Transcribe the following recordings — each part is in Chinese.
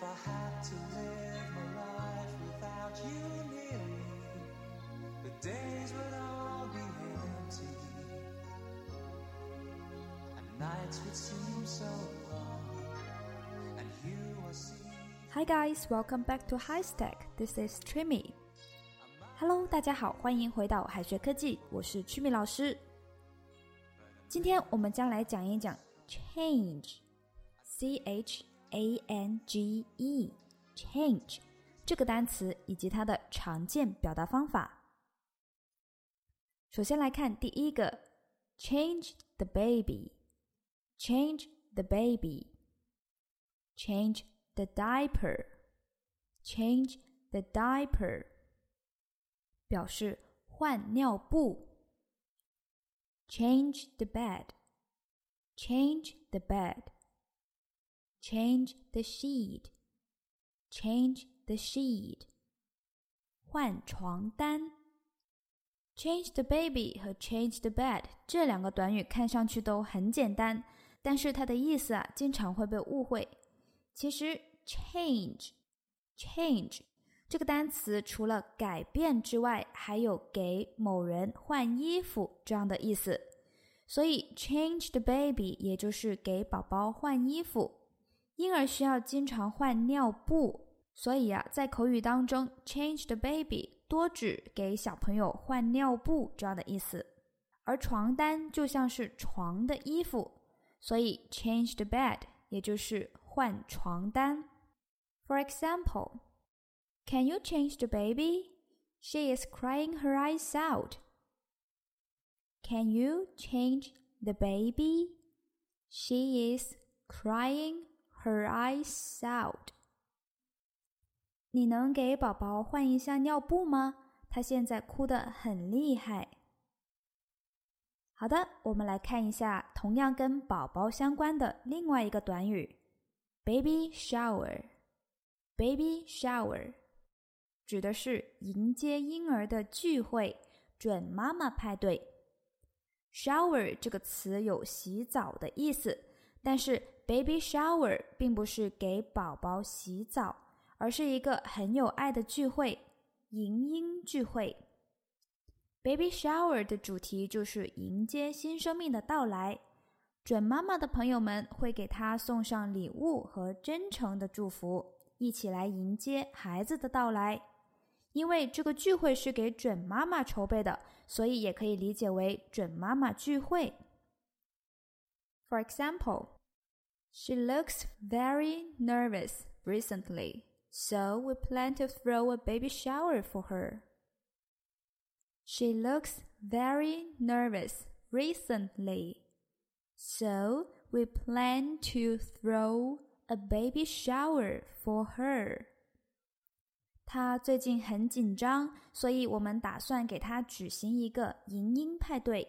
if I had to live my life without you near me, the days would all be empty, and nights would seem so long, and you are seen. Hi guys, welcome back to High Stack. This is Trimmy. Hello，大家好，欢迎回到海学科技，我是 Trimmy 老师。今天我们将来讲一讲 change，c h a n g e，change 这个单词以及它的常见表达方法。首先来看第一个，change the baby，change the baby，change the diaper，change the diaper，表示换尿布。change the bed，change the bed Change the sheet，change the sheet，换床单。change the baby 和 change the bed 这两个短语看上去都很简单，但是它的意思啊经常会被误会。其实 change change 这个单词除了改变之外，还有给某人换衣服这样的意思。所以 change the baby 也就是给宝宝换衣服。婴儿需要经常换尿布，所以啊，在口语当中，change the baby 多指给小朋友换尿布这样的意思。而床单就像是床的衣服，所以 change the bed 也就是换床单。For example. Can you change the baby? She is crying her eyes out. Can you change the baby? She is crying her eyes out. 你能给宝宝换一下尿布吗？他现在哭得很厉害。好的，我们来看一下同样跟宝宝相关的另外一个短语：baby shower。baby shower 指的是迎接婴儿的聚会，准妈妈派对。shower 这个词有洗澡的意思，但是 baby shower 并不是给宝宝洗澡，而是一个很有爱的聚会——迎婴聚会。baby shower 的主题就是迎接新生命的到来，准妈妈的朋友们会给她送上礼物和真诚的祝福，一起来迎接孩子的到来。因为这个聚会是给准妈妈筹备的，所以也可以理解为准妈妈聚会。For example, she looks very nervous recently, so we plan to throw a baby shower for her. She looks very nervous recently, so we plan to throw a baby shower for her. 他最近很紧张，所以我们打算给他举行一个迎婴派对。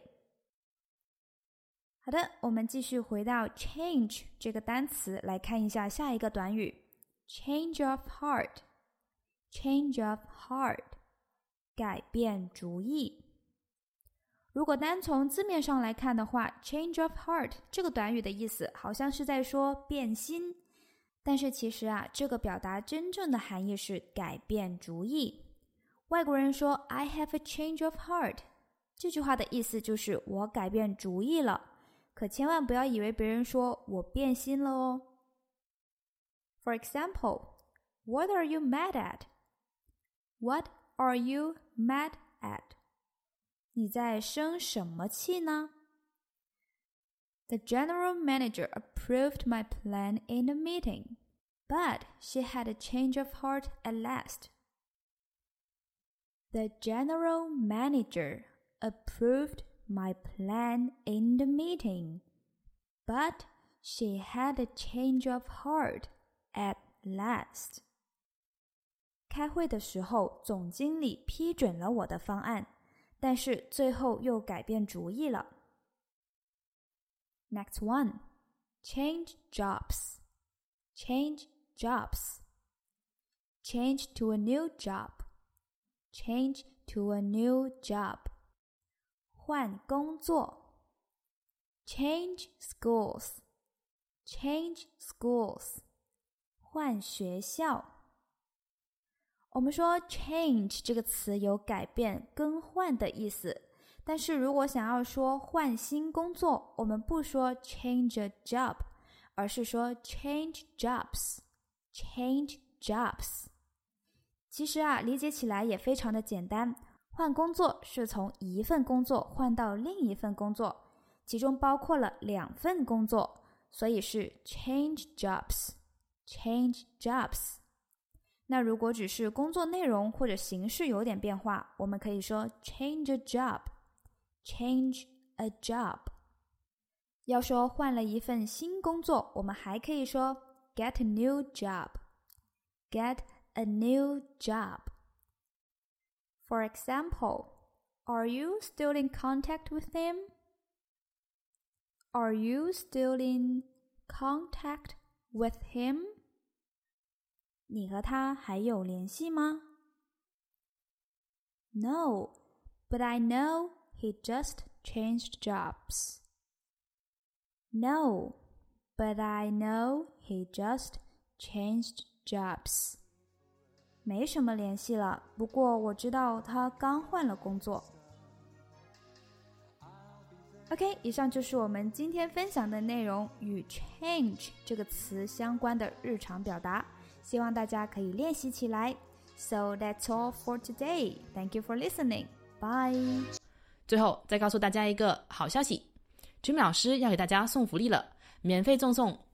好的，我们继续回到 change 这个单词来看一下下一个短语：change of heart。change of heart，改变主意。如果单从字面上来看的话，change of heart 这个短语的意思好像是在说变心。但是其实啊，这个表达真正的含义是改变主意。外国人说 "I have a change of heart"，这句话的意思就是我改变主意了。可千万不要以为别人说我变心了哦。For example, what are you mad at? What are you mad at? 你在生什么气呢？The general manager approved my plan in a meeting, but she had a change of heart at last. The general manager approved my plan in the meeting, but she had a change of heart at last. 开会的时候，总经理批准了我的方案，但是最后又改变主意了。Next one, change jobs. Change jobs. Change to a new job. Change to a new job. 换工作。Change schools. Change schools. 换学校。我们说 change 这个词有改变、更换的意思，但是如果想要说换新工作，我们不说 change a job，而是说 change jobs，change jobs。其实啊，理解起来也非常的简单。换工作是从一份工作换到另一份工作，其中包括了两份工作，所以是 change jobs，change jobs。那如果只是工作内容或者形式有点变化，我们可以说 change a job，change a job。要说换了一份新工作，我们还可以说 get a new job，get a new job。For example, are you still in contact with him? Are you still in contact with him? 你和他还有联系吗？No, but I know he just changed jobs. No, but I know he just changed jobs. 没什么联系了，不过我知道他刚换了工作。OK，以上就是我们今天分享的内容，与 change 这个词相关的日常表达，希望大家可以练习起来。So that's all for today. Thank you for listening. Bye. 最后再告诉大家一个好消息，Jimmy 老师要给大家送福利了。免费赠送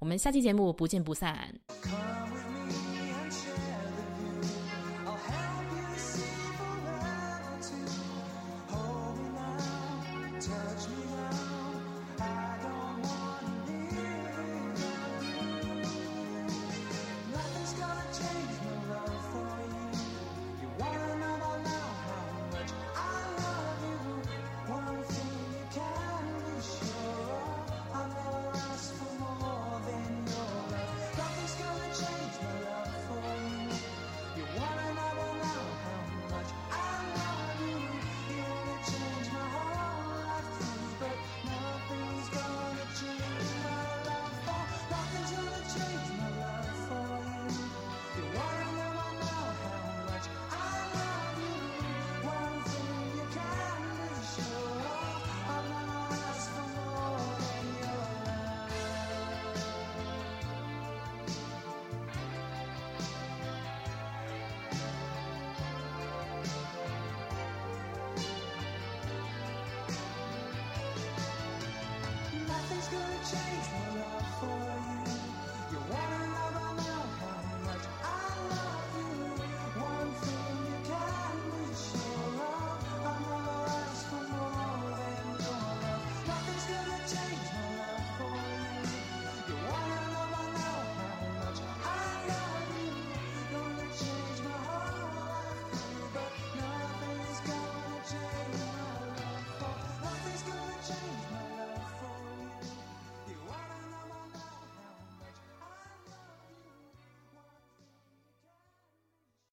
我们下期节目不见不散。